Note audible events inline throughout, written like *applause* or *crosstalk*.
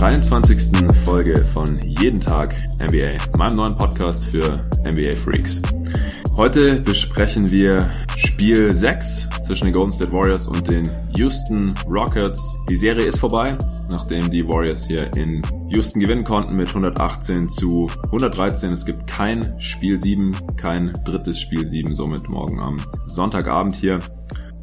23. Folge von Jeden Tag NBA, meinem neuen Podcast für NBA Freaks. Heute besprechen wir Spiel 6 zwischen den Golden State Warriors und den Houston Rockets. Die Serie ist vorbei, nachdem die Warriors hier in Houston gewinnen konnten mit 118 zu 113. Es gibt kein Spiel 7, kein drittes Spiel 7, somit morgen am Sonntagabend hier.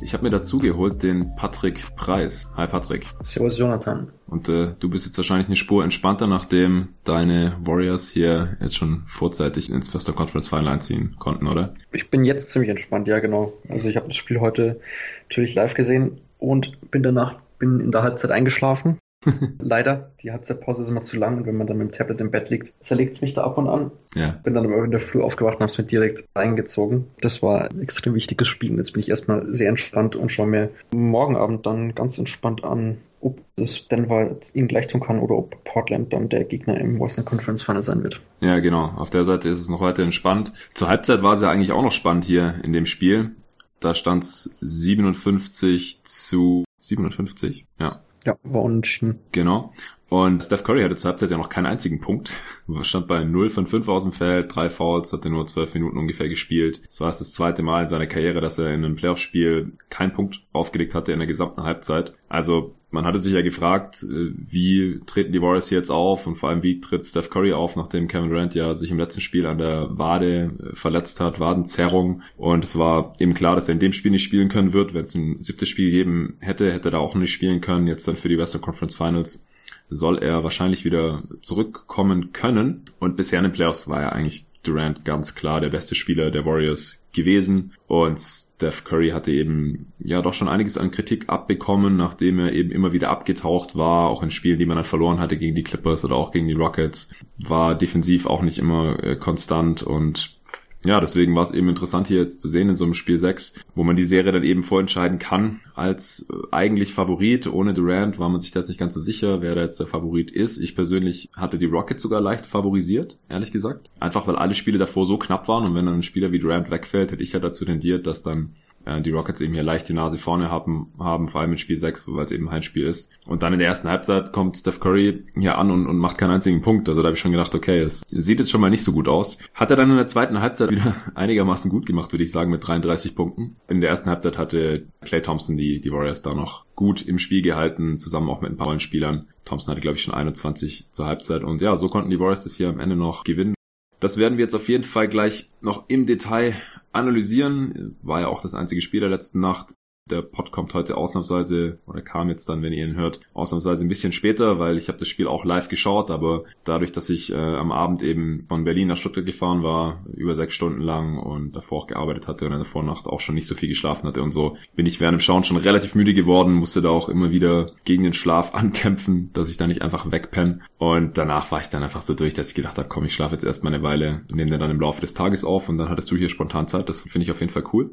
Ich habe mir dazu geholt den Patrick Preis. Hi Patrick. Servus Jonathan. Und äh, du bist jetzt wahrscheinlich eine Spur entspannter, nachdem deine Warriors hier jetzt schon vorzeitig ins Western Conference Final einziehen konnten, oder? Ich bin jetzt ziemlich entspannt, ja genau. Also ich habe das Spiel heute natürlich live gesehen und bin danach bin in der Halbzeit eingeschlafen. *laughs* Leider, die Halbzeitpause ist immer zu lang und wenn man dann mit dem Tablet im Bett liegt, zerlegt es mich da ab und an. Ja. Bin dann aber in der Früh aufgewacht und habe es mir direkt reingezogen. Das war ein extrem wichtiges Spiel. Und jetzt bin ich erstmal sehr entspannt und schaue mir morgen Abend dann ganz entspannt an, ob das Denver ihnen gleich tun kann oder ob Portland dann der Gegner im Western Conference Final sein wird. Ja, genau. Auf der Seite ist es noch weiter entspannt. Zur Halbzeit war es ja eigentlich auch noch spannend hier in dem Spiel. Da stand es 57 zu 57, ja. Ja, war unentschieden. Genau. Und Steph Curry hatte zur Halbzeit ja noch keinen einzigen Punkt. *laughs* Stand bei 0 von 5 aus dem Feld, drei Fouls, hatte nur 12 Minuten ungefähr gespielt. Das war das zweite Mal in seiner Karriere, dass er in einem Playoff-Spiel keinen Punkt aufgelegt hatte in der gesamten Halbzeit. Also man hatte sich ja gefragt, äh, wie treten die Warriors jetzt auf und vor allem wie tritt Steph Curry auf, nachdem Kevin Durant ja sich im letzten Spiel an der Wade äh, verletzt hat, Wadenzerrung. Und es war eben klar, dass er in dem Spiel nicht spielen können wird. Wenn es ein siebtes Spiel gegeben hätte, hätte er da auch nicht spielen können. Jetzt dann für die Western Conference Finals soll er wahrscheinlich wieder zurückkommen können. Und bisher in den Playoffs war er eigentlich Durant ganz klar der beste Spieler der Warriors gewesen. Und Steph Curry hatte eben ja doch schon einiges an Kritik abbekommen, nachdem er eben immer wieder abgetaucht war, auch in Spielen, die man dann verloren hatte gegen die Clippers oder auch gegen die Rockets, war defensiv auch nicht immer äh, konstant und ja, deswegen war es eben interessant hier jetzt zu sehen in so einem Spiel 6, wo man die Serie dann eben vorentscheiden kann als äh, eigentlich Favorit. Ohne Durant war man sich das nicht ganz so sicher, wer da jetzt der Favorit ist. Ich persönlich hatte die Rockets sogar leicht favorisiert, ehrlich gesagt. Einfach weil alle Spiele davor so knapp waren und wenn dann ein Spieler wie Durant wegfällt, hätte ich ja dazu tendiert, dass dann äh, die Rockets eben hier leicht die Nase vorne haben, haben vor allem in Spiel 6, weil es eben ein Spiel ist. Und dann in der ersten Halbzeit kommt Steph Curry hier an und, und macht keinen einzigen Punkt. Also da habe ich schon gedacht, okay, es sieht jetzt schon mal nicht so gut aus. Hat er dann in der zweiten Halbzeit wieder *laughs* einigermaßen gut gemacht, würde ich sagen, mit 33 Punkten. In der ersten Halbzeit hatte Clay Thompson die, die Warriors da noch gut im Spiel gehalten, zusammen auch mit ein paar neuen Spielern. Thompson hatte, glaube ich, schon 21 zur Halbzeit. Und ja, so konnten die Warriors das hier am Ende noch gewinnen. Das werden wir jetzt auf jeden Fall gleich noch im Detail analysieren. War ja auch das einzige Spiel der letzten Nacht. Der Pod kommt heute ausnahmsweise, oder kam jetzt dann, wenn ihr ihn hört, ausnahmsweise ein bisschen später, weil ich habe das Spiel auch live geschaut, aber dadurch, dass ich äh, am Abend eben von Berlin nach Stuttgart gefahren war, über sechs Stunden lang und davor auch gearbeitet hatte und in der Vornacht auch schon nicht so viel geschlafen hatte und so, bin ich während dem Schauen schon relativ müde geworden, musste da auch immer wieder gegen den Schlaf *laughs* ankämpfen, dass ich da nicht einfach wegpenne. Und danach war ich dann einfach so durch, dass ich gedacht habe, komm, ich schlafe jetzt erstmal eine Weile, nehme den dann im Laufe des Tages auf und dann hattest du hier spontan Zeit. Das finde ich auf jeden Fall cool.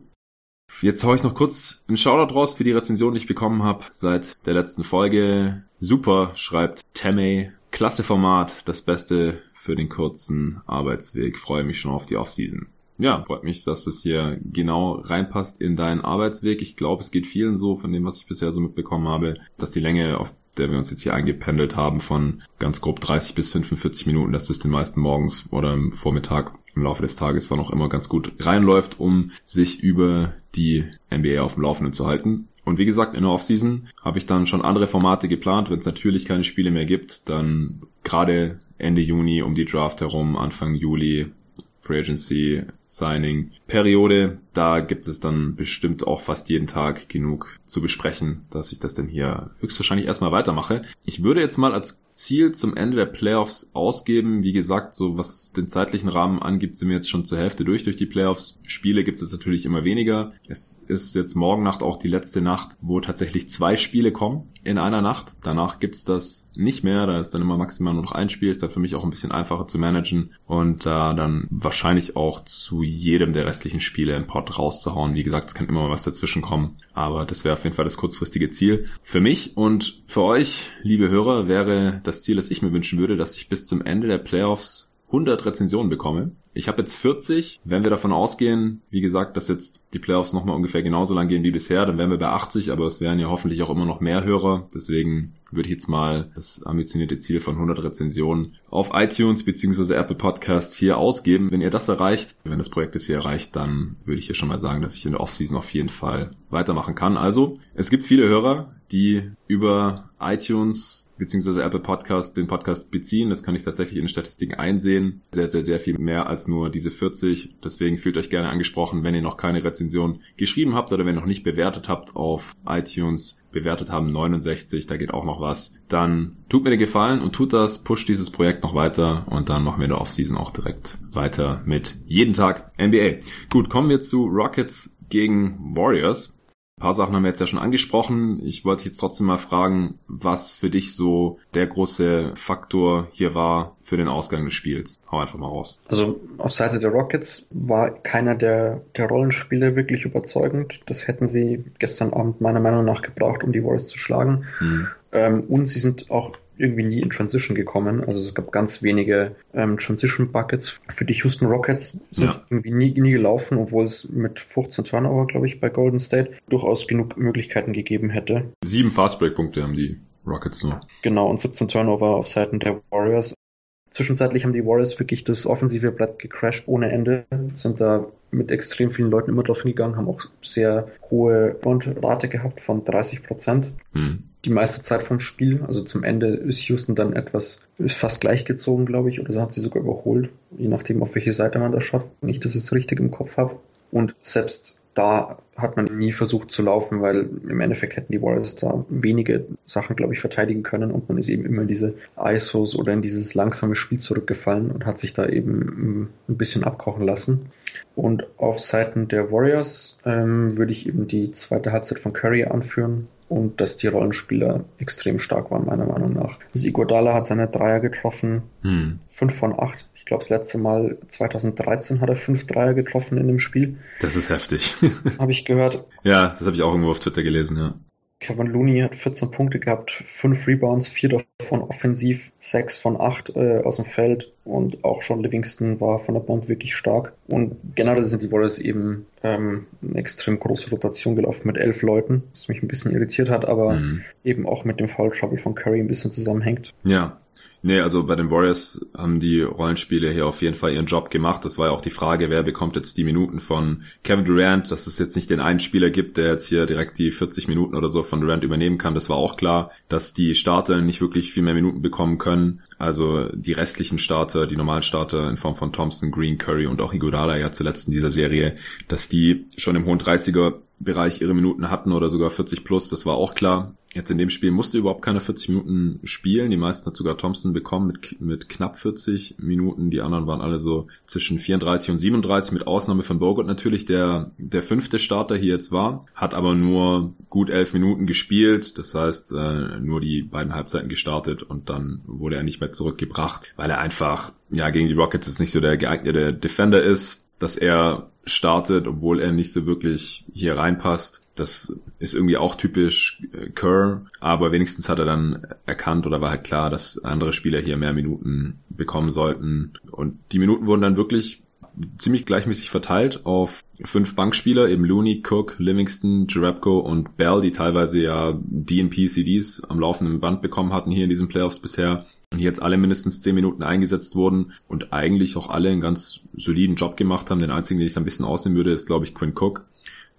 Jetzt haue ich noch kurz einen Shoutout raus für die Rezension, die ich bekommen habe seit der letzten Folge. Super, schreibt Temme. Klasse Format, das Beste für den kurzen Arbeitsweg. Freue mich schon auf die Offseason. Ja, freut mich, dass es hier genau reinpasst in deinen Arbeitsweg. Ich glaube, es geht vielen so, von dem, was ich bisher so mitbekommen habe, dass die Länge, auf der wir uns jetzt hier eingependelt haben, von ganz grob 30 bis 45 Minuten, dass das den meisten morgens oder im Vormittag im Laufe des Tages wann auch immer ganz gut reinläuft, um sich über die NBA auf dem Laufenden zu halten. Und wie gesagt, in der Offseason habe ich dann schon andere Formate geplant. Wenn es natürlich keine Spiele mehr gibt, dann gerade Ende Juni um die Draft herum, Anfang Juli Free Agency Signing Periode. Da gibt es dann bestimmt auch fast jeden Tag genug zu besprechen, dass ich das dann hier höchstwahrscheinlich erstmal weitermache. Ich würde jetzt mal als Ziel zum Ende der Playoffs ausgeben. Wie gesagt, so was den zeitlichen Rahmen angibt, sind wir jetzt schon zur Hälfte durch durch die Playoffs. Spiele gibt es natürlich immer weniger. Es ist jetzt morgen Nacht auch die letzte Nacht, wo tatsächlich zwei Spiele kommen in einer Nacht. Danach gibt's das nicht mehr. Da ist dann immer maximal nur noch ein Spiel. Ist dann für mich auch ein bisschen einfacher zu managen und da dann wahrscheinlich auch zu zu jedem der restlichen Spiele einen Pod rauszuhauen. Wie gesagt, es kann immer mal was dazwischen kommen, aber das wäre auf jeden Fall das kurzfristige Ziel. Für mich und für euch, liebe Hörer, wäre das Ziel, das ich mir wünschen würde, dass ich bis zum Ende der Playoffs 100 Rezensionen bekomme. Ich habe jetzt 40. Wenn wir davon ausgehen, wie gesagt, dass jetzt die Playoffs nochmal ungefähr genauso lang gehen wie bisher, dann wären wir bei 80, aber es wären ja hoffentlich auch immer noch mehr Hörer. Deswegen würde ich jetzt mal das ambitionierte Ziel von 100 Rezensionen auf iTunes bzw. Apple Podcasts hier ausgeben. Wenn ihr das erreicht, wenn das Projekt es hier erreicht, dann würde ich hier schon mal sagen, dass ich in der Offseason auf jeden Fall weitermachen kann. Also, es gibt viele Hörer, die über iTunes bzw. Apple Podcast den Podcast beziehen. Das kann ich tatsächlich in den Statistiken einsehen. Sehr, sehr, sehr viel mehr als nur diese 40. Deswegen fühlt euch gerne angesprochen, wenn ihr noch keine Rezension geschrieben habt oder wenn ihr noch nicht bewertet habt auf iTunes bewertet haben, 69, da geht auch noch was, dann tut mir den Gefallen und tut das, pusht dieses Projekt noch weiter und dann machen wir in der Offseason auch direkt weiter mit jeden Tag NBA. Gut, kommen wir zu Rockets gegen Warriors. Ein paar Sachen haben wir jetzt ja schon angesprochen. Ich wollte jetzt trotzdem mal fragen, was für dich so der große Faktor hier war für den Ausgang des Spiels. Hau einfach mal raus. Also auf Seite der Rockets war keiner der, der Rollenspieler wirklich überzeugend. Das hätten sie gestern Abend meiner Meinung nach gebraucht, um die Warriors zu schlagen. Hm. Ähm, und sie sind auch irgendwie nie in Transition gekommen. Also es gab ganz wenige ähm, Transition Buckets. Für die Houston Rockets sind ja. irgendwie nie, nie gelaufen, obwohl es mit 15 Turnover, glaube ich, bei Golden State durchaus genug Möglichkeiten gegeben hätte. Sieben Fastbreak-Punkte haben die Rockets nur. Genau, und 17 Turnover auf Seiten der Warriors. Zwischenzeitlich haben die Warriors wirklich das offensive Blatt gecrashed ohne Ende, sind da mit extrem vielen Leuten immer drauf hingegangen, haben auch sehr hohe Rate gehabt von 30 Prozent. Hm. Die meiste Zeit vom Spiel, also zum Ende ist Houston dann etwas, ist fast gleichgezogen, glaube ich, oder so hat sie sogar überholt, je nachdem, auf welche Seite man das schaut, wenn ich das jetzt richtig im Kopf habe. Und selbst da hat man nie versucht zu laufen, weil im Endeffekt hätten die Warriors da wenige Sachen, glaube ich, verteidigen können und man ist eben immer in diese ISOs oder in dieses langsame Spiel zurückgefallen und hat sich da eben ein bisschen abkochen lassen. Und auf Seiten der Warriors ähm, würde ich eben die zweite Halbzeit von Curry anführen und dass die Rollenspieler extrem stark waren, meiner Meinung nach. Also Iguodala hat seine Dreier getroffen, hm. fünf von acht. Ich glaube, das letzte Mal 2013 hat er fünf Dreier getroffen in dem Spiel. Das ist heftig. *laughs* habe ich gehört. Ja, das habe ich auch irgendwo auf Twitter gelesen, ja. Kevin Looney hat 14 Punkte gehabt, 5 Rebounds, 4 davon offensiv, 6 von 8 äh, aus dem Feld und auch schon Livingston war von der Bank wirklich stark. Und generell sind die Warriors eben ähm, eine extrem große Rotation gelaufen mit 11 Leuten, was mich ein bisschen irritiert hat, aber mhm. eben auch mit dem Foul Trouble von Curry ein bisschen zusammenhängt. Ja, Nee, also bei den Warriors haben die Rollenspiele hier auf jeden Fall ihren Job gemacht. Das war ja auch die Frage, wer bekommt jetzt die Minuten von Kevin Durant, dass es jetzt nicht den einen Spieler gibt, der jetzt hier direkt die 40 Minuten oder so von Durant übernehmen kann. Das war auch klar, dass die Starter nicht wirklich viel mehr Minuten bekommen können. Also die restlichen Starter, die normalen Starter in Form von Thompson, Green, Curry und auch Iguodala ja zuletzt in dieser Serie, dass die schon im hohen 30er Bereich ihre Minuten hatten oder sogar 40 plus, das war auch klar. Jetzt in dem Spiel musste überhaupt keine 40 Minuten spielen. Die meisten hat sogar Thompson bekommen mit, mit knapp 40 Minuten. Die anderen waren alle so zwischen 34 und 37, mit Ausnahme von Bogut natürlich, der der fünfte Starter hier jetzt war, hat aber nur gut elf Minuten gespielt. Das heißt, äh, nur die beiden Halbzeiten gestartet und dann wurde er nicht mehr zurückgebracht, weil er einfach ja gegen die Rockets jetzt nicht so der geeignete Defender ist, dass er startet, obwohl er nicht so wirklich hier reinpasst. Das ist irgendwie auch typisch äh, Kerr, aber wenigstens hat er dann erkannt oder war halt klar, dass andere Spieler hier mehr Minuten bekommen sollten. Und die Minuten wurden dann wirklich ziemlich gleichmäßig verteilt auf fünf Bankspieler, eben Looney, Cook, Livingston, Jarabko und Bell, die teilweise ja DNP-CDs am laufenden Band bekommen hatten hier in diesen Playoffs bisher jetzt alle mindestens zehn Minuten eingesetzt wurden und eigentlich auch alle einen ganz soliden Job gemacht haben. Den einzigen, den ich da ein bisschen ausnehmen würde, ist, glaube ich, Quinn Cook.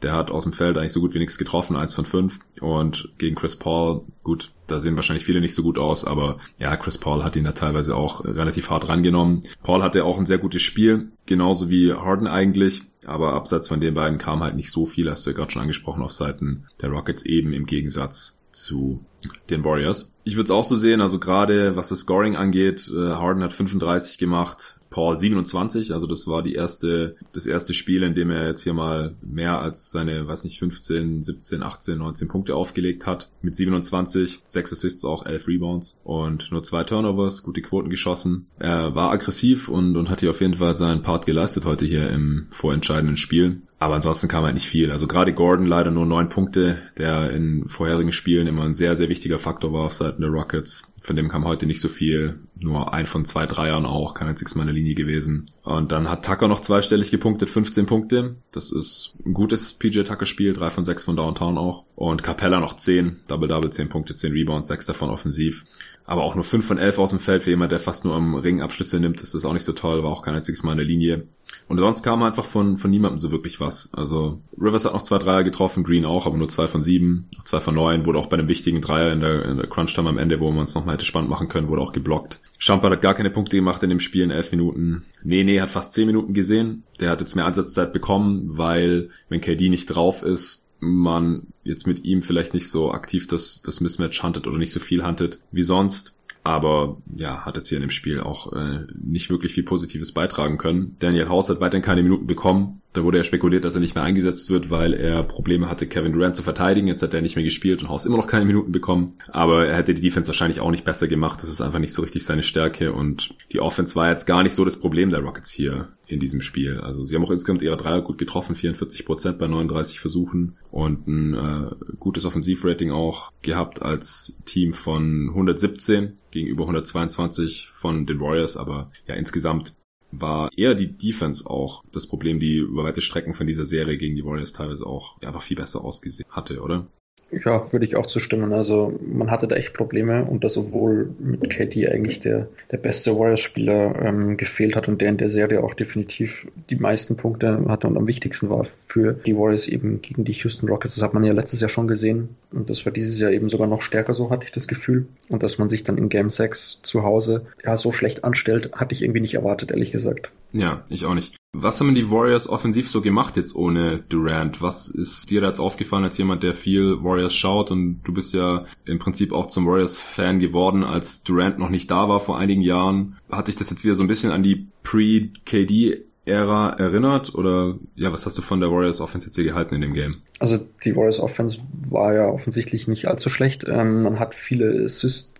Der hat aus dem Feld eigentlich so gut wie nichts getroffen, eins von fünf. Und gegen Chris Paul, gut, da sehen wahrscheinlich viele nicht so gut aus, aber ja, Chris Paul hat ihn da teilweise auch relativ hart rangenommen. Paul hatte auch ein sehr gutes Spiel, genauso wie Harden eigentlich. Aber abseits von den beiden kam halt nicht so viel, hast du ja gerade schon angesprochen, auf Seiten der Rockets eben im Gegensatz zu den Warriors. Ich würde es auch so sehen, also gerade was das Scoring angeht, äh, Harden hat 35 gemacht, Paul 27, also das war die erste, das erste Spiel, in dem er jetzt hier mal mehr als seine, weiß nicht, 15, 17, 18, 19 Punkte aufgelegt hat. Mit 27, 6 Assists auch, 11 Rebounds und nur zwei Turnovers, gute Quoten geschossen. Er war aggressiv und, und hat hier auf jeden Fall seinen Part geleistet heute hier im vorentscheidenden Spiel. Aber ansonsten kam halt nicht viel. Also gerade Gordon leider nur neun Punkte, der in vorherigen Spielen immer ein sehr, sehr wichtiger Faktor war auf Seiten der Rockets. Von dem kam heute nicht so viel. Nur ein von zwei Dreiern auch, einziges Mal in der Linie gewesen. Und dann hat Tucker noch zweistellig gepunktet, 15 Punkte. Das ist ein gutes PJ Tucker-Spiel, drei von sechs von Downtown auch. Und Capella noch zehn, Double-Double, zehn Punkte, zehn Rebounds, sechs davon offensiv aber auch nur 5 von 11 aus dem Feld für jemand, der fast nur am Ring Abschlüsse nimmt, ist das auch nicht so toll, war auch kein einziges Mal in der Linie. Und sonst kam einfach von, von niemandem so wirklich was. Also Rivers hat noch zwei Dreier getroffen, Green auch, aber nur zwei von sieben, zwei von neun, wurde auch bei einem wichtigen Dreier in der, in der Crunch-Time am Ende, wo man es nochmal hätte spannend machen können, wurde auch geblockt. Champard hat gar keine Punkte gemacht in dem Spiel in elf Minuten. Nene hat fast zehn Minuten gesehen. Der hat jetzt mehr Einsatzzeit bekommen, weil wenn KD nicht drauf ist, man jetzt mit ihm vielleicht nicht so aktiv das, das Mismatch huntet oder nicht so viel huntet wie sonst. Aber ja, hat jetzt hier in dem Spiel auch äh, nicht wirklich viel Positives beitragen können. Daniel House hat weiterhin keine Minuten bekommen. Da wurde ja spekuliert, dass er nicht mehr eingesetzt wird, weil er Probleme hatte, Kevin Durant zu verteidigen. Jetzt hat er nicht mehr gespielt und House immer noch keine Minuten bekommen. Aber er hätte die Defense wahrscheinlich auch nicht besser gemacht. Das ist einfach nicht so richtig seine Stärke. Und die Offense war jetzt gar nicht so das Problem der Rockets hier in diesem Spiel. Also sie haben auch insgesamt ihre Dreier gut getroffen, 44 Prozent bei 39 Versuchen und ein äh, gutes Offensivrating auch gehabt als Team von 117 gegenüber 122 von den Warriors, aber ja insgesamt war eher die Defense auch das Problem, die über weite Strecken von dieser Serie gegen die Warriors teilweise auch einfach viel besser ausgesehen hatte, oder? Ja, würde ich auch zustimmen. Also man hatte da echt Probleme und das obwohl mit KD eigentlich der, der beste Warriors-Spieler ähm, gefehlt hat und der in der Serie auch definitiv die meisten Punkte hatte und am wichtigsten war für die Warriors eben gegen die Houston Rockets. Das hat man ja letztes Jahr schon gesehen und das war dieses Jahr eben sogar noch stärker, so hatte ich das Gefühl. Und dass man sich dann in Game 6 zu Hause ja so schlecht anstellt, hatte ich irgendwie nicht erwartet, ehrlich gesagt. Ja, ich auch nicht. Was haben die Warriors offensiv so gemacht jetzt ohne Durant? Was ist dir da jetzt aufgefallen als jemand, der viel Warriors schaut und du bist ja im Prinzip auch zum Warriors-Fan geworden, als Durant noch nicht da war vor einigen Jahren. Hat dich das jetzt wieder so ein bisschen an die Pre-KD Ära erinnert oder ja, was hast du von der Warriors Offense jetzt hier gehalten in dem Game? Also die Warriors Offense war ja offensichtlich nicht allzu schlecht. Ähm, man hat viele Syst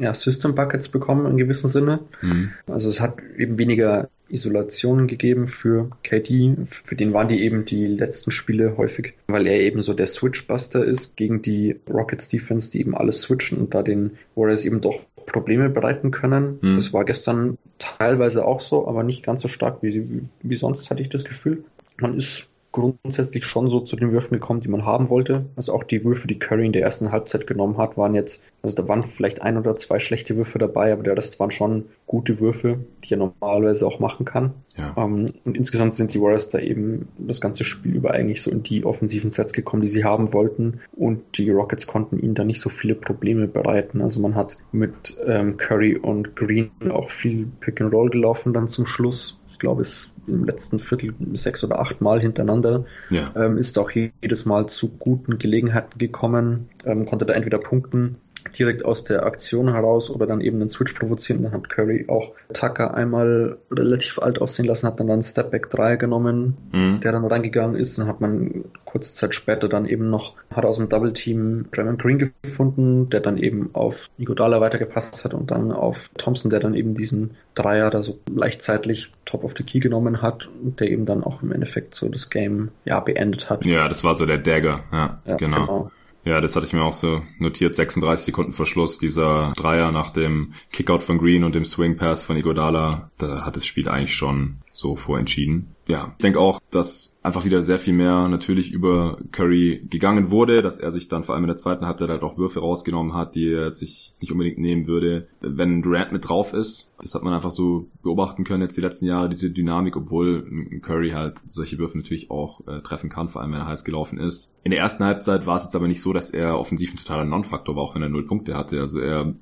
ja, System Buckets bekommen in gewissem Sinne. Mhm. Also es hat eben weniger Isolationen gegeben für KD. Für den waren die eben die letzten Spiele häufig, weil er eben so der Switchbuster ist gegen die Rockets Defense, die eben alles switchen und da den Warriors eben doch Probleme bereiten können. Mhm. Das war gestern teilweise auch so, aber nicht ganz so stark wie, wie sonst, hatte ich das Gefühl. Man ist grundsätzlich schon so zu den Würfen gekommen, die man haben wollte. Also auch die Würfe, die Curry in der ersten Halbzeit genommen hat, waren jetzt, also da waren vielleicht ein oder zwei schlechte Würfe dabei, aber der Rest waren schon gute Würfe, die er normalerweise auch machen kann. Ja. Um, ähm, und insgesamt sind die Warriors da eben das ganze Spiel über eigentlich so in die offensiven Sets gekommen, die sie haben wollten. Und die Rockets konnten ihnen da nicht so viele Probleme bereiten. Also man hat mit ähm, Curry und Green auch viel Pick and Roll gelaufen dann zum Schluss ich glaube, es im letzten Viertel sechs oder acht Mal hintereinander, ja. ähm, ist auch jedes Mal zu guten Gelegenheiten gekommen, ähm, konnte da entweder punkten direkt aus der Aktion heraus oder dann eben einen Switch provozieren. Dann hat Curry auch Tucker einmal relativ alt aussehen lassen, hat dann dann Stepback 3 genommen, mhm. der dann reingegangen ist. Dann hat man kurze Zeit später dann eben noch, hat aus dem Double Team Draymond Green gefunden, der dann eben auf Nigodala weitergepasst hat und dann auf Thompson, der dann eben diesen Dreier da so leicht zeitlich top of the key genommen hat und der eben dann auch im Endeffekt so das Game ja beendet hat. Ja, das war so der Dagger, ja, ja genau. genau. Ja, das hatte ich mir auch so notiert. 36 Sekunden vor Schluss, dieser Dreier nach dem Kickout von Green und dem Swing Pass von Igodala. Da hat das Spiel eigentlich schon so vorentschieden. Ja, ich denke auch, dass einfach wieder sehr viel mehr natürlich über Curry gegangen wurde, dass er sich dann vor allem in der zweiten Halbzeit halt auch Würfe rausgenommen hat, die er sich nicht unbedingt nehmen würde, wenn Durant mit drauf ist. Das hat man einfach so beobachten können jetzt die letzten Jahre, diese Dynamik, obwohl Curry halt solche Würfe natürlich auch äh, treffen kann, vor allem wenn er heiß gelaufen ist. In der ersten Halbzeit war es jetzt aber nicht so, dass er offensiv ein totaler Non-Faktor war, auch wenn er null Punkte hatte. Also er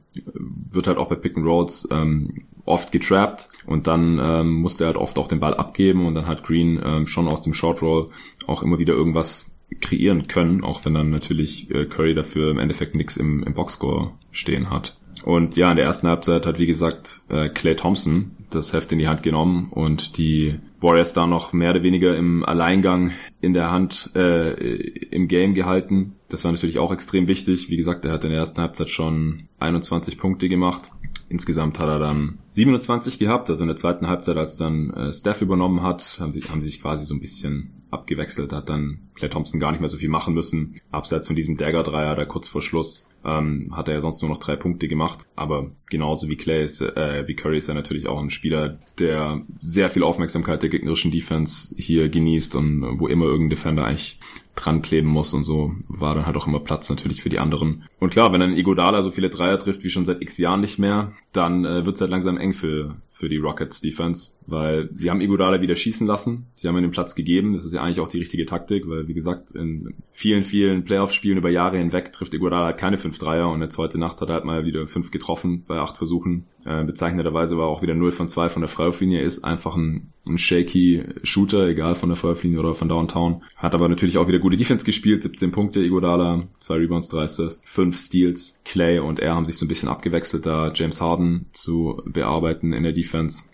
wird halt auch bei Pick and Rolls ähm, oft getrappt und dann ähm, musste er halt oft auch den Ball abgeben und dann hat Green ähm, schon aus dem Short Roll auch immer wieder irgendwas kreieren können, auch wenn dann natürlich äh, Curry dafür im Endeffekt nichts im, im Boxscore stehen hat. Und ja, in der ersten Halbzeit hat, wie gesagt, äh, Clay Thompson das Heft in die Hand genommen und die Warriors da noch mehr oder weniger im Alleingang in der Hand äh, im Game gehalten. Das war natürlich auch extrem wichtig. Wie gesagt, er hat in der ersten Halbzeit schon 21 Punkte gemacht. Insgesamt hat er dann 27 gehabt. Also in der zweiten Halbzeit, als dann äh, Steph übernommen hat, haben sie, haben sie sich quasi so ein bisschen abgewechselt. Hat dann Clay Thompson gar nicht mehr so viel machen müssen. Abseits von diesem Dagger-Dreier, da kurz vor Schluss, ähm, hat er ja sonst nur noch drei Punkte gemacht. Aber genauso wie Clay ist, äh, wie Curry ist er natürlich auch ein Spieler, der sehr viel Aufmerksamkeit der gegnerischen Defense hier genießt und wo immer irgendein Defender eigentlich dran kleben muss und so war dann halt auch immer Platz natürlich für die anderen. Und klar, wenn ein Igodala so viele Dreier trifft wie schon seit x Jahren nicht mehr, dann äh, wird es halt langsam eng für, für die Rockets Defense, weil sie haben Iguodala wieder schießen lassen. Sie haben ihm den Platz gegeben. Das ist ja eigentlich auch die richtige Taktik, weil wie gesagt, in vielen, vielen Playoff-Spielen über Jahre hinweg trifft Iguodala keine fünf Dreier und jetzt heute Nacht hat er halt mal wieder fünf getroffen bei acht Versuchen. Äh, bezeichneterweise war auch wieder 0 von 2 von der Freiwurflinie, ist einfach ein, ein shaky Shooter, egal von der Freiwurflinie oder von Downtown. Hat aber natürlich auch wieder gute Defense gespielt, 17 Punkte, Iguodala, 2 Rebounds, 3 Assists, 5 Steals. Clay und er haben sich so ein bisschen abgewechselt, da James Harden zu bearbeiten in der Defense.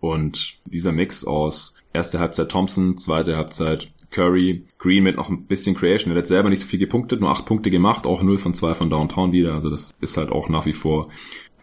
Und dieser Mix aus erste Halbzeit Thompson, zweite Halbzeit Curry, Green mit noch ein bisschen Creation. Er hat selber nicht so viel gepunktet, nur acht Punkte gemacht, auch 0 von 2 von Downtown wieder. Also das ist halt auch nach wie vor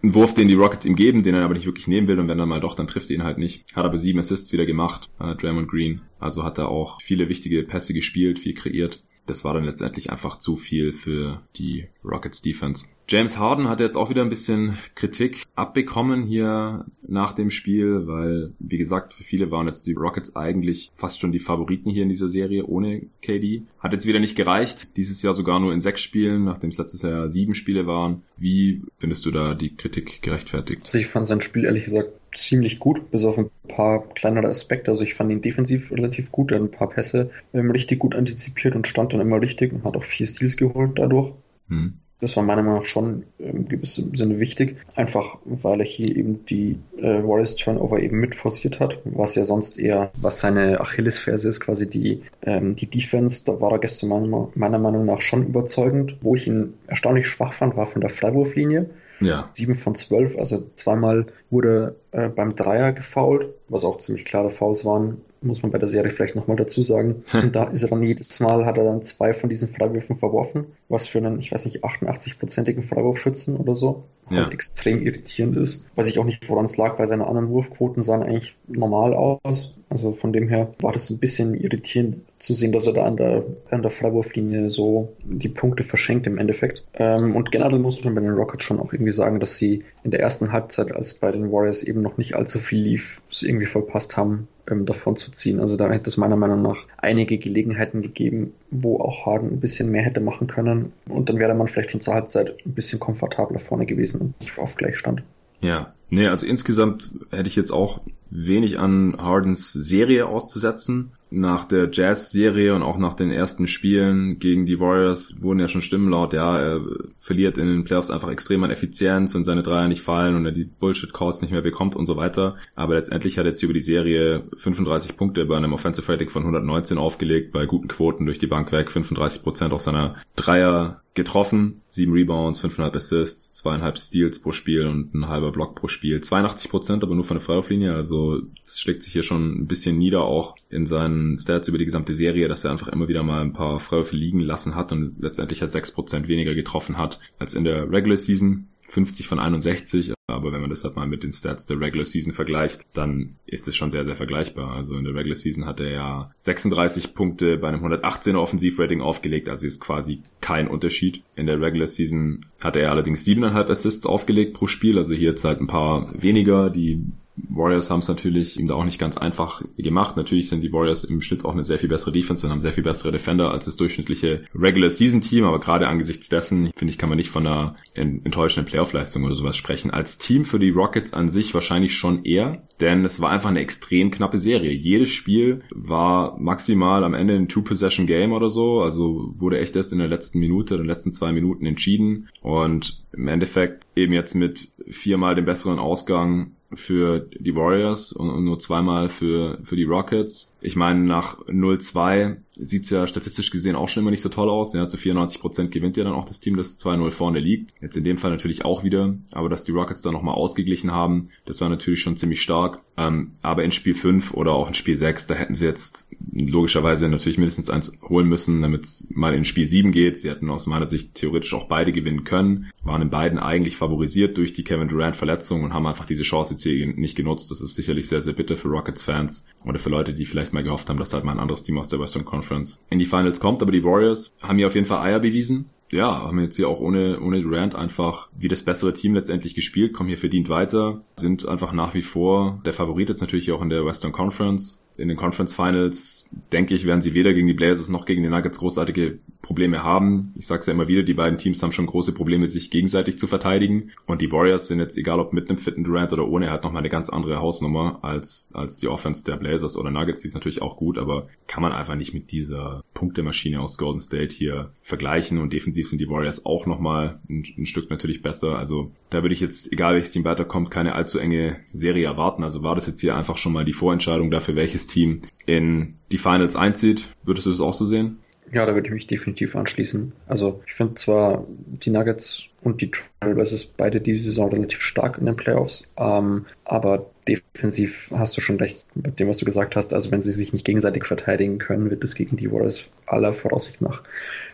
ein Wurf, den die Rockets ihm geben, den er aber nicht wirklich nehmen will und wenn er mal doch, dann trifft er ihn halt nicht. Hat aber sieben Assists wieder gemacht, äh, Draymond Green. Also hat er auch viele wichtige Pässe gespielt, viel kreiert das war dann letztendlich einfach zu viel für die Rockets Defense. James Harden hat jetzt auch wieder ein bisschen Kritik abbekommen hier nach dem Spiel, weil, wie gesagt, für viele waren jetzt die Rockets eigentlich fast schon die Favoriten hier in dieser Serie ohne KD. Hat jetzt wieder nicht gereicht. Dieses Jahr sogar nur in sechs Spielen, nachdem es letztes Jahr sieben Spiele waren. Wie findest du da die Kritik gerechtfertigt? Also ich fand sein Spiel ehrlich gesagt ziemlich gut, bis auf ein paar kleinere Aspekte. Also ich fand ihn defensiv relativ gut, er hat ein paar Pässe ähm, richtig gut antizipiert und stand dann immer richtig und hat auch vier Steals geholt dadurch. Hm. Das war meiner Meinung nach schon im gewissen Sinne wichtig, einfach weil er hier eben die äh, Warriors Turnover eben mit forciert hat, was ja sonst eher, was seine Achillesferse ist, quasi die, ähm, die Defense. Da war er gestern meiner, meiner Meinung nach schon überzeugend. Wo ich ihn erstaunlich schwach fand, war von der Freiwurflinie. Ja. 7 von 12, also zweimal wurde äh, beim Dreier gefoult, was auch ziemlich klare Fouls waren, muss man bei der Serie vielleicht nochmal dazu sagen. Und da ist er dann jedes Mal, hat er dann zwei von diesen Freiwürfen verworfen, was für einen, ich weiß nicht, 88-prozentigen Freiwurfschützen oder so ja. halt extrem irritierend ist. Weiß ich auch nicht, woran es lag, weil seine anderen Wurfquoten sahen eigentlich normal aus. Also von dem her war das ein bisschen irritierend zu sehen, dass er da an der, an der Freiwurflinie so die Punkte verschenkt im Endeffekt. Ähm, und generell muss man bei den Rockets schon auch irgendwie sagen, dass sie in der ersten Halbzeit, als bei den Warriors eben noch nicht allzu viel lief, es irgendwie verpasst haben, ähm, davon zu ziehen. Also da hätte es meiner Meinung nach einige Gelegenheiten gegeben, wo auch Hagen ein bisschen mehr hätte machen können. Und dann wäre man vielleicht schon zur Halbzeit ein bisschen komfortabler vorne gewesen und nicht auf Gleichstand. Ja, nee, also insgesamt hätte ich jetzt auch wenig an Hardens Serie auszusetzen nach der Jazz-Serie und auch nach den ersten Spielen gegen die Warriors wurden ja schon Stimmen laut, ja, er verliert in den Playoffs einfach extrem an Effizienz und seine Dreier nicht fallen und er die Bullshit-Calls nicht mehr bekommt und so weiter. Aber letztendlich hat er jetzt über die Serie 35 Punkte bei einem Offensive Rating von 119 aufgelegt, bei guten Quoten durch die Bank weg, 35 Prozent auf seiner Dreier getroffen, sieben Rebounds, 5,5 Assists, zweieinhalb Steals pro Spiel und ein halber Block pro Spiel. 82%, Prozent aber nur von der Freiwurflinie, also es schlägt sich hier schon ein bisschen nieder auch in seinen Stats über die gesamte Serie, dass er einfach immer wieder mal ein paar Freiwürfe liegen lassen hat und letztendlich halt 6% weniger getroffen hat als in der Regular Season. 50 von 61, aber wenn man das halt mal mit den Stats der Regular Season vergleicht, dann ist es schon sehr, sehr vergleichbar. Also in der Regular Season hat er ja 36 Punkte bei einem 118er Offensivrating aufgelegt, also ist quasi kein Unterschied. In der Regular Season hat er allerdings 7,5 Assists aufgelegt pro Spiel, also hier jetzt halt ein paar weniger, die Warriors haben es natürlich ihm da auch nicht ganz einfach gemacht. Natürlich sind die Warriors im Schnitt auch eine sehr viel bessere Defense und haben sehr viel bessere Defender als das durchschnittliche Regular Season Team. Aber gerade angesichts dessen, finde ich, kann man nicht von einer enttäuschenden Playoff-Leistung oder sowas sprechen. Als Team für die Rockets an sich wahrscheinlich schon eher, denn es war einfach eine extrem knappe Serie. Jedes Spiel war maximal am Ende ein Two-Possession-Game oder so. Also wurde echt erst in der letzten Minute, in den letzten zwei Minuten entschieden. Und im Endeffekt eben jetzt mit viermal dem besseren Ausgang für die Warriors und, und nur zweimal für, für die Rockets. Ich meine, nach 0-2 sieht's ja statistisch gesehen auch schon immer nicht so toll aus. Ja, zu 94 Prozent gewinnt ja dann auch das Team, das 2-0 vorne liegt. Jetzt in dem Fall natürlich auch wieder, aber dass die Rockets da nochmal ausgeglichen haben, das war natürlich schon ziemlich stark. Ähm, aber in Spiel 5 oder auch in Spiel 6, da hätten sie jetzt logischerweise natürlich mindestens eins holen müssen, damit es mal in Spiel 7 geht. Sie hätten aus meiner Sicht theoretisch auch beide gewinnen können, waren in beiden eigentlich favorisiert durch die Kevin Durant Verletzung und haben einfach diese Chance jetzt hier nicht genutzt. Das ist sicherlich sehr, sehr bitter für Rockets-Fans oder für Leute, die vielleicht mal gehofft haben, dass halt mal ein anderes Team aus der Western Conference in die Finals kommt. Aber die Warriors haben hier auf jeden Fall Eier bewiesen ja, haben jetzt hier auch ohne, ohne Durant einfach wie das bessere Team letztendlich gespielt, kommen hier verdient weiter, sind einfach nach wie vor der Favorit jetzt natürlich auch in der Western Conference in den Conference Finals, denke ich, werden sie weder gegen die Blazers noch gegen die Nuggets großartige Probleme haben. Ich sage es ja immer wieder, die beiden Teams haben schon große Probleme, sich gegenseitig zu verteidigen. Und die Warriors sind jetzt, egal ob mit einem fitten Durant oder ohne, halt nochmal eine ganz andere Hausnummer als, als die Offense der Blazers oder Nuggets. Die ist natürlich auch gut, aber kann man einfach nicht mit dieser Punktemaschine aus Golden State hier vergleichen. Und defensiv sind die Warriors auch nochmal ein, ein Stück natürlich besser. Also da würde ich jetzt, egal welches Team weiterkommt, keine allzu enge Serie erwarten. Also war das jetzt hier einfach schon mal die Vorentscheidung dafür, welches Team in die Finals einzieht. Würdest du das auch so sehen? Ja, da würde ich mich definitiv anschließen. Also ich finde zwar die Nuggets und die Trailblazers beide diese Saison relativ stark in den Playoffs, ähm, aber defensiv hast du schon recht mit dem, was du gesagt hast. Also wenn sie sich nicht gegenseitig verteidigen können, wird es gegen die Warriors aller Voraussicht nach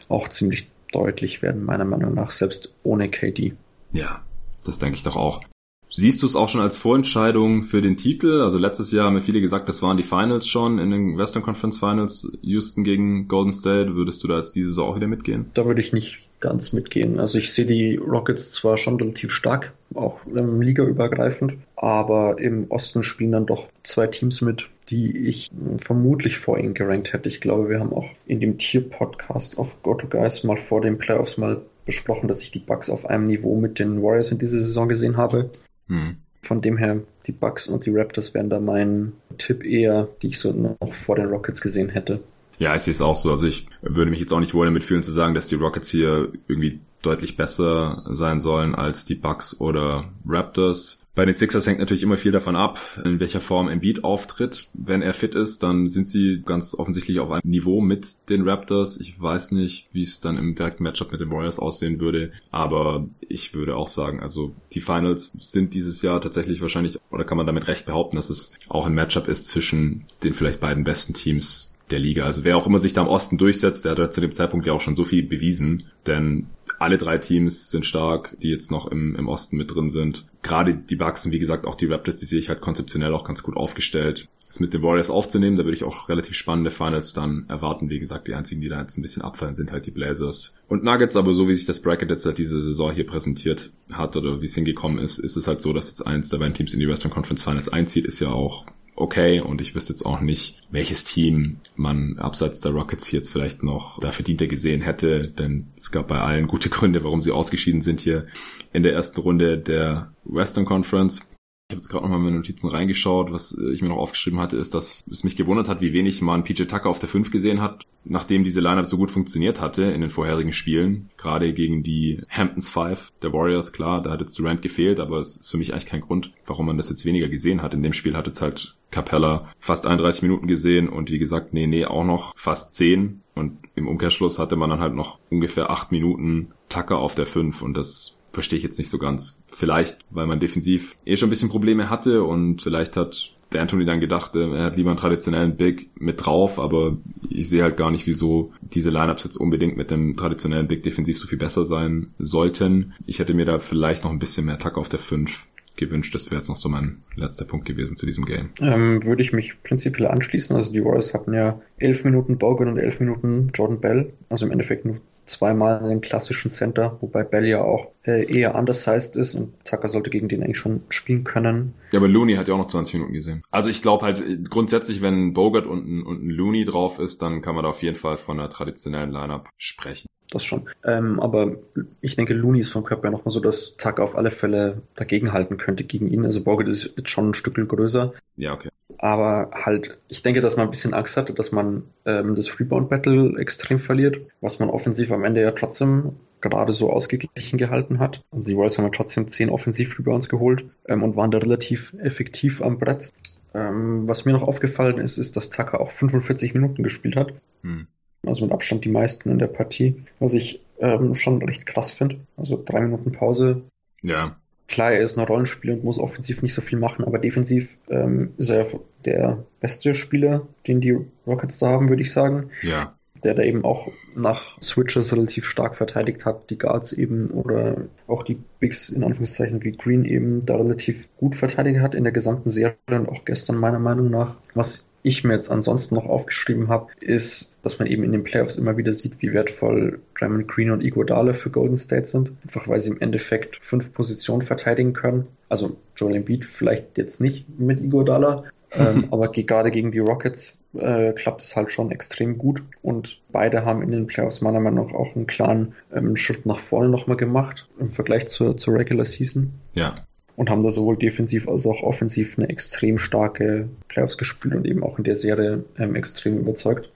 auch ziemlich deutlich werden, meiner Meinung nach, selbst ohne KD. Ja, das denke ich doch auch. Siehst du es auch schon als Vorentscheidung für den Titel? Also letztes Jahr haben ja viele gesagt, das waren die Finals schon in den Western Conference Finals, Houston gegen Golden State. Würdest du da jetzt diese Saison auch wieder mitgehen? Da würde ich nicht ganz mitgehen. Also ich sehe die Rockets zwar schon relativ stark, auch ähm, ligaübergreifend, aber im Osten spielen dann doch zwei Teams mit, die ich vermutlich vor ihnen gerankt hätte. Ich glaube, wir haben auch in dem Tier-Podcast auf GoToGuys mal vor den Playoffs mal besprochen, dass ich die Bucks auf einem Niveau mit den Warriors in dieser Saison gesehen habe. Hm. Von dem her, die Bucks und die Raptors wären da mein Tipp eher, die ich so noch vor den Rockets gesehen hätte. Ja, ich sehe es auch so. Also ich würde mich jetzt auch nicht wohl damit fühlen zu sagen, dass die Rockets hier irgendwie deutlich besser sein sollen als die Bucks oder Raptors. Bei den Sixers hängt natürlich immer viel davon ab, in welcher Form Embiid auftritt. Wenn er fit ist, dann sind sie ganz offensichtlich auf einem Niveau mit den Raptors. Ich weiß nicht, wie es dann im direkten Matchup mit den Warriors aussehen würde, aber ich würde auch sagen, also die Finals sind dieses Jahr tatsächlich wahrscheinlich, oder kann man damit recht behaupten, dass es auch ein Matchup ist zwischen den vielleicht beiden besten Teams der Liga. Also wer auch immer sich da im Osten durchsetzt, der hat zu dem Zeitpunkt ja auch schon so viel bewiesen. Denn alle drei Teams sind stark, die jetzt noch im, im Osten mit drin sind. Gerade die Bucks und wie gesagt auch die Raptors, die sehe ich halt konzeptionell auch ganz gut aufgestellt. Das mit den Warriors aufzunehmen, da würde ich auch relativ spannende Finals dann erwarten. Wie gesagt, die einzigen, die da jetzt ein bisschen abfallen, sind halt die Blazers und Nuggets. Aber so wie sich das Bracket jetzt halt diese Saison hier präsentiert hat oder wie es hingekommen ist, ist es halt so, dass jetzt eins der beiden Teams in die Western Conference Finals einzieht, ist ja auch okay und ich wüsste jetzt auch nicht, welches Team man abseits der Rockets jetzt vielleicht noch da verdienter gesehen hätte, denn es gab bei allen gute Gründe, warum sie ausgeschieden sind hier in der ersten Runde der Western Conference. Ich habe jetzt gerade nochmal in meine Notizen reingeschaut. Was äh, ich mir noch aufgeschrieben hatte, ist, dass es mich gewundert hat, wie wenig man PJ Tucker auf der 5 gesehen hat, nachdem diese Lineup so gut funktioniert hatte in den vorherigen Spielen. Gerade gegen die Hamptons 5 der Warriors, klar, da hat jetzt Durant gefehlt, aber es ist für mich eigentlich kein Grund, warum man das jetzt weniger gesehen hat. In dem Spiel hat jetzt halt Capella fast 31 Minuten gesehen und wie gesagt, nee, nee, auch noch fast 10. Und im Umkehrschluss hatte man dann halt noch ungefähr 8 Minuten Tucker auf der 5 und das verstehe ich jetzt nicht so ganz. Vielleicht, weil man defensiv eh schon ein bisschen Probleme hatte und vielleicht hat der Anthony dann gedacht, äh, er hat lieber einen traditionellen Big mit drauf, aber ich sehe halt gar nicht, wieso diese Lineups jetzt unbedingt mit dem traditionellen Big defensiv so viel besser sein sollten. Ich hätte mir da vielleicht noch ein bisschen mehr Tack auf der 5 gewünscht. Das wäre jetzt noch so mein letzter Punkt gewesen zu diesem Game. Ähm, würde ich mich prinzipiell anschließen. Also die Warriors hatten ja elf Minuten Bogan und elf Minuten Jordan Bell. Also im Endeffekt nur zweimal einen klassischen Center, wobei Bell ja auch äh, eher undersized ist und Tucker sollte gegen den eigentlich schon spielen können. Ja, aber Looney hat ja auch noch 20 Minuten gesehen. Also ich glaube halt grundsätzlich, wenn Bogart und und ein Looney drauf ist, dann kann man da auf jeden Fall von einer traditionellen Lineup sprechen. Das schon. Ähm, aber ich denke, Looney ist vom Körper nochmal so, dass Tucker auf alle Fälle dagegenhalten könnte gegen ihn. Also Bogart ist jetzt schon ein Stück größer. Ja, okay aber halt, ich denke, dass man ein bisschen Angst hatte, dass man ähm, das Rebound-Battle extrem verliert, was man offensiv am Ende ja trotzdem gerade so ausgeglichen gehalten hat. Also die Warriors haben ja trotzdem zehn Offensiv-Rebounds geholt ähm, und waren da relativ effektiv am Brett. Ähm, was mir noch aufgefallen ist, ist, dass Tucker auch 45 Minuten gespielt hat. Hm. Also mit Abstand die meisten in der Partie, was ich ähm, schon recht krass finde. Also drei Minuten Pause. Ja. Klar, er ist ein Rollenspieler und muss offensiv nicht so viel machen, aber defensiv ähm, ist er der beste Spieler, den die Rockets da haben, würde ich sagen. Ja der da eben auch nach Switches relativ stark verteidigt hat, die Guards eben oder auch die Bigs in Anführungszeichen wie Green eben da relativ gut verteidigt hat in der gesamten Serie und auch gestern meiner Meinung nach. Was ich mir jetzt ansonsten noch aufgeschrieben habe, ist, dass man eben in den Playoffs immer wieder sieht, wie wertvoll Draymond Green und Iguodala für Golden State sind. Einfach weil sie im Endeffekt fünf Positionen verteidigen können. Also Joel Embiid vielleicht jetzt nicht mit Iguodala, *laughs* ähm, aber gerade gegen die Rockets äh, klappt es halt schon extrem gut. Und beide haben in den Playoffs meiner Meinung nach auch einen klaren ähm, Schritt nach vorne nochmal gemacht im Vergleich zur, zur Regular Season. Ja. Und haben da sowohl defensiv als auch offensiv eine extrem starke Playoffs gespielt und eben auch in der Serie ähm, extrem überzeugt.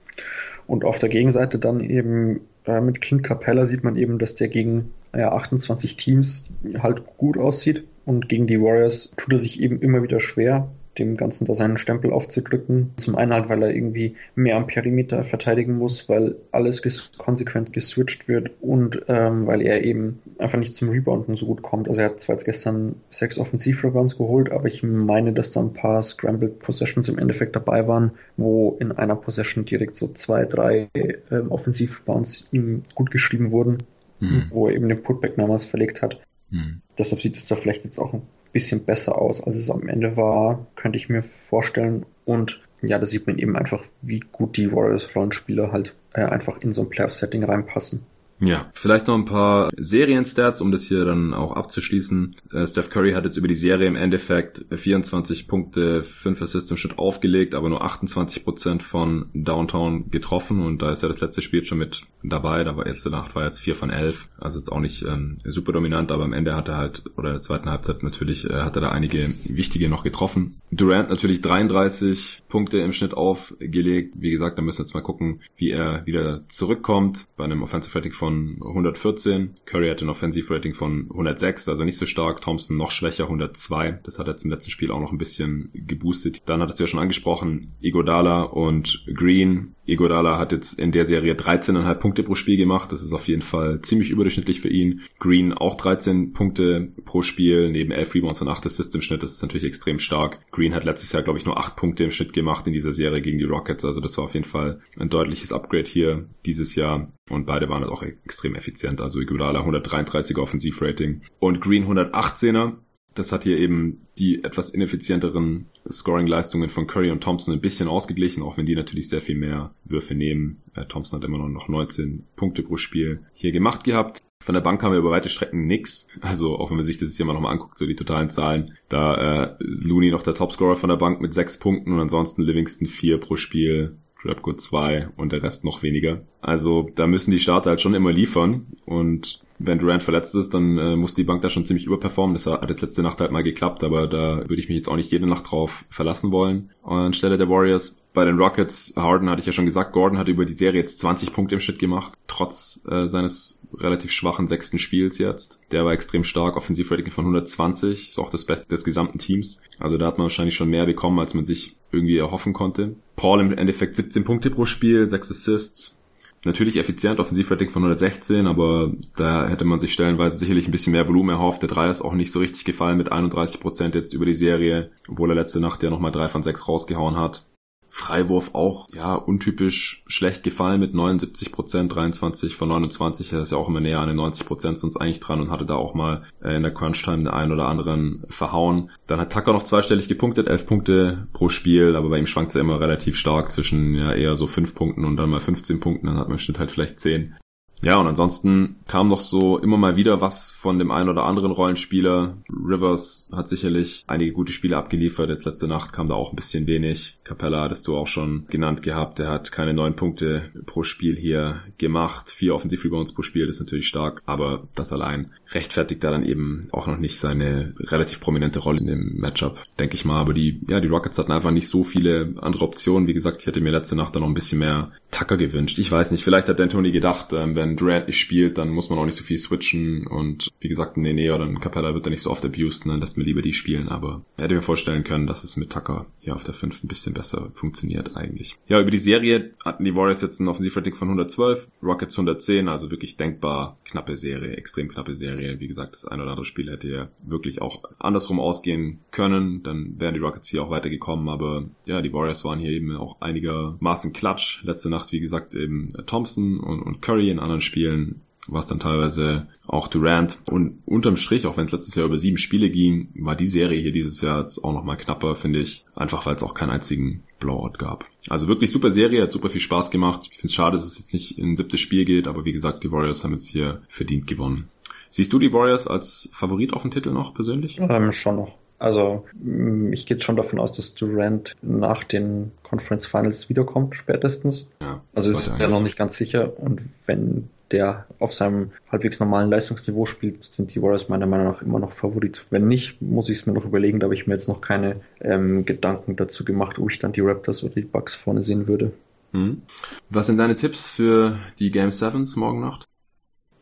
Und auf der Gegenseite dann eben äh, mit Clint Capella sieht man eben, dass der gegen ja, 28 Teams halt gut aussieht. Und gegen die Warriors tut er sich eben immer wieder schwer dem Ganzen da seinen Stempel aufzudrücken. Zum einen halt, weil er irgendwie mehr am Perimeter verteidigen muss, weil alles ges konsequent geswitcht wird und ähm, weil er eben einfach nicht zum Rebounden so gut kommt. Also er hat zwar jetzt gestern sechs Offensiv-Rebounds geholt, aber ich meine, dass da ein paar Scrambled Possessions im Endeffekt dabei waren, wo in einer Possession direkt so zwei, drei ähm, Offensiv-Rebounds ihm gut geschrieben wurden, mhm. wo er eben den Putback damals verlegt hat. Mhm. Deshalb sieht es da vielleicht jetzt auch ein bisschen besser aus, als es am Ende war, könnte ich mir vorstellen. Und ja, da sieht man eben einfach, wie gut die Warriors-Rollenspieler halt äh, einfach in so ein Playoff-Setting reinpassen. Ja, vielleicht noch ein paar Serienstats, um das hier dann auch abzuschließen. Äh, Steph Curry hat jetzt über die Serie im Endeffekt 24 Punkte, 5 Assists im Schnitt aufgelegt, aber nur 28 Prozent von Downtown getroffen und da ist ja das letzte Spiel schon mit dabei. Da war jetzt Nacht war jetzt 4 von 11, also jetzt auch nicht ähm, super dominant, aber am Ende hat er halt, oder in der zweiten Halbzeit natürlich, äh, hat er da einige wichtige noch getroffen. Durant natürlich 33 Punkte im Schnitt aufgelegt. Wie gesagt, da müssen wir jetzt mal gucken, wie er wieder zurückkommt bei einem Offensive Rating von von 114. Curry hat ein Offensive Rating von 106, also nicht so stark. Thompson noch schwächer, 102. Das hat jetzt im letzten Spiel auch noch ein bisschen geboostet. Dann hattest du ja schon angesprochen, Igodala und Green. Igodala hat jetzt in der Serie 13,5 Punkte pro Spiel gemacht. Das ist auf jeden Fall ziemlich überdurchschnittlich für ihn. Green auch 13 Punkte pro Spiel, neben 11 Rebounds und 8 Assists im Schnitt. Das ist natürlich extrem stark. Green hat letztes Jahr, glaube ich, nur 8 Punkte im Schnitt gemacht in dieser Serie gegen die Rockets. Also das war auf jeden Fall ein deutliches Upgrade hier dieses Jahr. Und beide waren halt auch extrem effizient. Also Iguodala 133er Offensivrating und Green 118er. Das hat hier eben die etwas ineffizienteren Scoring-Leistungen von Curry und Thompson ein bisschen ausgeglichen, auch wenn die natürlich sehr viel mehr Würfe nehmen. Äh, Thompson hat immer noch 19 Punkte pro Spiel hier gemacht gehabt. Von der Bank haben wir über weite Strecken nix. Also auch wenn man sich das hier mal nochmal anguckt, so die totalen Zahlen, da äh, ist Looney noch der Topscorer von der Bank mit sechs Punkten und ansonsten Livingston vier pro Spiel, Trapco 2 und der Rest noch weniger. Also da müssen die Starter halt schon immer liefern und wenn Durant verletzt ist, dann äh, muss die Bank da schon ziemlich überperformen. Das hat jetzt letzte Nacht halt mal geklappt, aber da würde ich mich jetzt auch nicht jede Nacht drauf verlassen wollen. Anstelle der Warriors bei den Rockets, Harden hatte ich ja schon gesagt, Gordon hat über die Serie jetzt 20 Punkte im Schnitt gemacht, trotz äh, seines relativ schwachen sechsten Spiels jetzt. Der war extrem stark, Offensivrating von 120, ist auch das Beste des gesamten Teams. Also da hat man wahrscheinlich schon mehr bekommen, als man sich irgendwie erhoffen konnte. Paul im Endeffekt 17 Punkte pro Spiel, 6 Assists. Natürlich effizient, Offensivrating von 116, aber da hätte man sich stellenweise sicherlich ein bisschen mehr Volumen erhofft. Der Dreier ist auch nicht so richtig gefallen mit 31 Prozent jetzt über die Serie, obwohl er letzte Nacht ja nochmal 3 von 6 rausgehauen hat. Freiwurf auch, ja, untypisch schlecht gefallen mit 79 Prozent, 23 von 29. Er ist ja auch immer näher an den 90 Prozent sonst eigentlich dran und hatte da auch mal äh, in der Crunch-Time den einen oder anderen verhauen. Dann hat Tucker noch zweistellig gepunktet, 11 Punkte pro Spiel, aber bei ihm schwankt es ja immer relativ stark zwischen ja eher so 5 Punkten und dann mal 15 Punkten, dann hat man im Schnitt halt vielleicht 10. Ja, und ansonsten kam noch so immer mal wieder was von dem einen oder anderen Rollenspieler. Rivers hat sicherlich einige gute Spiele abgeliefert. Jetzt letzte Nacht kam da auch ein bisschen wenig. Capella hattest du auch schon genannt gehabt. Der hat keine neun Punkte pro Spiel hier gemacht. Vier Offensiv-Rebounds pro Spiel ist natürlich stark, aber das allein rechtfertigt da dann eben auch noch nicht seine relativ prominente Rolle in dem Matchup, denke ich mal. Aber die, ja, die Rockets hatten einfach nicht so viele andere Optionen. Wie gesagt, ich hätte mir letzte Nacht da noch ein bisschen mehr Tucker gewünscht. Ich weiß nicht, vielleicht hat D'Antoni gedacht, ähm, wenn wenn Durant nicht spielt, dann muss man auch nicht so viel switchen und wie gesagt, Nene oder ein Capella wird da nicht so oft abused, dann lässt mir lieber die spielen, aber hätte mir vorstellen können, dass es mit Tucker hier auf der 5 ein bisschen besser funktioniert eigentlich. Ja, über die Serie hatten die Warriors jetzt ein Offensivrating von 112, Rockets 110, also wirklich denkbar knappe Serie, extrem knappe Serie. Wie gesagt, das ein oder andere Spiel hätte ja wirklich auch andersrum ausgehen können, dann wären die Rockets hier auch weitergekommen, aber ja, die Warriors waren hier eben auch einigermaßen klatsch. Letzte Nacht, wie gesagt, eben Thompson und, und Curry in anderen Spielen war es dann teilweise auch Durant. Und unterm Strich, auch wenn es letztes Jahr über sieben Spiele ging, war die Serie hier dieses Jahr jetzt auch nochmal knapper, finde ich. Einfach weil es auch keinen einzigen Blowout gab. Also wirklich super Serie, hat super viel Spaß gemacht. Ich finde es schade, dass es jetzt nicht in ein siebtes Spiel geht, aber wie gesagt, die Warriors haben jetzt hier verdient gewonnen. Siehst du die Warriors als Favorit auf den Titel noch persönlich? Ähm, schon noch. Also mm, ich gehe schon davon aus, dass Durant nach den Conference Finals wiederkommt, spätestens. Ja, also ist ja noch nicht ganz sicher. Und wenn der auf seinem halbwegs normalen Leistungsniveau spielt, sind die Warriors meiner Meinung nach immer noch Favorit. Wenn nicht, muss ich es mir noch überlegen. Da habe ich mir jetzt noch keine ähm, Gedanken dazu gemacht, ob ich dann die Raptors oder die Bucks vorne sehen würde. Hm. Was sind deine Tipps für die Game Sevens morgen Nacht?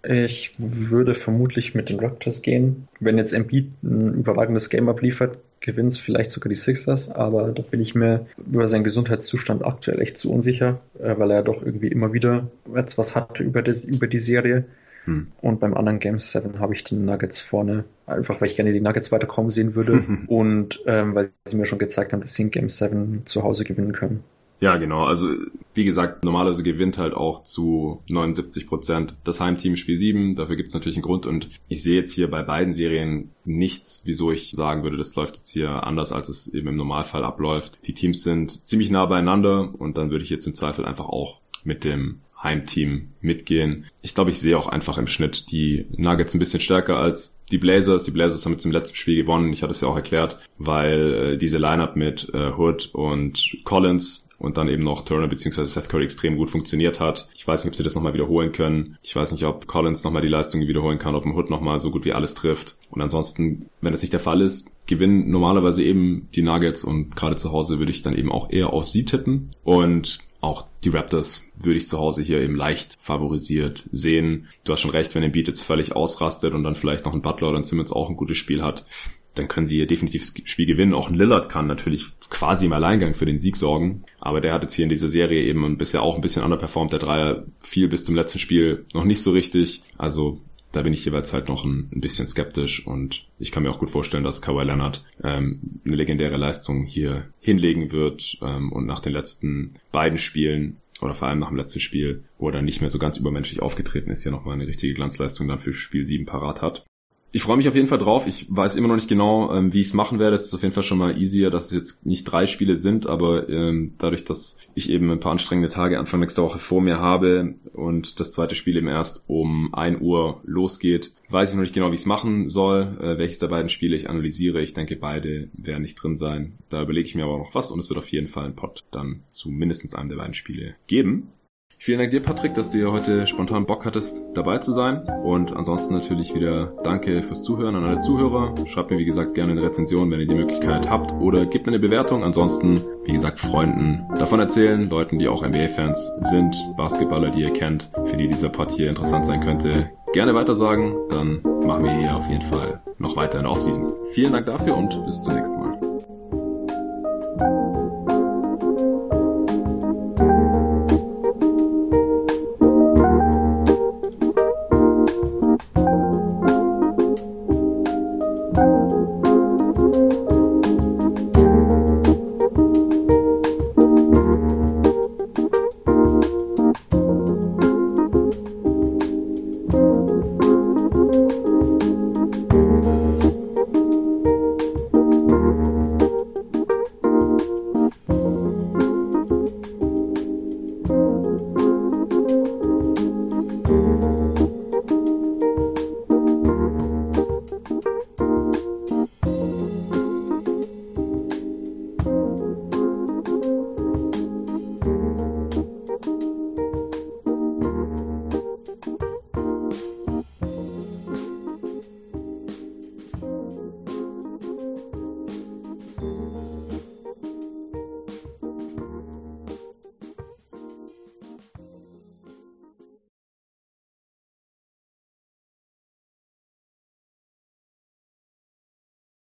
Ich würde vermutlich mit den Raptors gehen. Wenn jetzt Embiid ein überragendes Game abliefert, gewinnt es vielleicht sogar die Sixers, aber da bin ich mir über seinen Gesundheitszustand aktuell echt zu unsicher, äh, weil er ja doch irgendwie immer wieder jetzt was hat über, das, über die Serie. Hm. Und beim anderen Game 7 habe ich die Nuggets vorne, einfach weil ich gerne die Nuggets weiterkommen sehen würde *laughs* und ähm, weil sie mir schon gezeigt haben, dass sie in Game 7 zu Hause gewinnen können. Ja, genau. Also wie gesagt, normalerweise gewinnt halt auch zu 79 Prozent das Heimteam Spiel 7. Dafür gibt es natürlich einen Grund und ich sehe jetzt hier bei beiden Serien nichts, wieso ich sagen würde, das läuft jetzt hier anders, als es eben im Normalfall abläuft. Die Teams sind ziemlich nah beieinander und dann würde ich jetzt im Zweifel einfach auch mit dem Heimteam mitgehen. Ich glaube, ich sehe auch einfach im Schnitt die Nuggets ein bisschen stärker als die Blazers. Die Blazers haben jetzt im letzten Spiel gewonnen. Ich hatte es ja auch erklärt, weil äh, diese Lineup mit äh, Hood und Collins und dann eben noch Turner bzw. Seth Curry extrem gut funktioniert hat. Ich weiß nicht, ob sie das nochmal wiederholen können. Ich weiß nicht, ob Collins nochmal die Leistung wiederholen kann, ob ein Hood nochmal so gut wie alles trifft. Und ansonsten, wenn das nicht der Fall ist, gewinnen normalerweise eben die Nuggets und gerade zu Hause würde ich dann eben auch eher auf sie tippen. Und auch die Raptors würde ich zu Hause hier eben leicht favorisiert sehen. Du hast schon recht, wenn der Beat jetzt völlig ausrastet und dann vielleicht noch ein Butler oder ein Simmons auch ein gutes Spiel hat, dann können sie hier definitiv das Spiel gewinnen. Auch Lillard kann natürlich quasi im Alleingang für den Sieg sorgen. Aber der hat jetzt hier in dieser Serie eben bisher auch ein bisschen underperformt. Der Dreier fiel bis zum letzten Spiel noch nicht so richtig. Also da bin ich jeweils halt noch ein, ein, bisschen skeptisch und ich kann mir auch gut vorstellen, dass Kawhi Leonard ähm, eine legendäre Leistung hier hinlegen wird ähm, und nach den letzten beiden Spielen oder vor allem nach dem letzten Spiel, wo er dann nicht mehr so ganz übermenschlich aufgetreten ist, hier nochmal eine richtige Glanzleistung dann für Spiel 7 parat hat. Ich freue mich auf jeden Fall drauf. Ich weiß immer noch nicht genau, ähm, wie ich es machen werde. Es ist auf jeden Fall schon mal easier, dass es jetzt nicht drei Spiele sind, aber ähm, dadurch, dass ich eben ein paar anstrengende Tage Anfang nächster Woche vor mir habe und das zweite Spiel eben erst um ein Uhr losgeht, weiß ich noch nicht genau, wie ich es machen soll, äh, welches der beiden Spiele ich analysiere. Ich denke, beide werden nicht drin sein. Da überlege ich mir aber noch was und es wird auf jeden Fall ein Pod dann zu mindestens einem der beiden Spiele geben. Vielen Dank dir, Patrick, dass du hier heute spontan Bock hattest, dabei zu sein. Und ansonsten natürlich wieder danke fürs Zuhören an alle Zuhörer. Schreibt mir, wie gesagt, gerne eine Rezension, wenn ihr die Möglichkeit habt. Oder gebt mir eine Bewertung. Ansonsten, wie gesagt, Freunden davon erzählen. Leuten, die auch NBA-Fans sind. Basketballer, die ihr kennt. Für die dieser Part hier interessant sein könnte. Gerne weitersagen. Dann machen wir hier auf jeden Fall noch weiter in der Offseason. Vielen Dank dafür und bis zum nächsten Mal.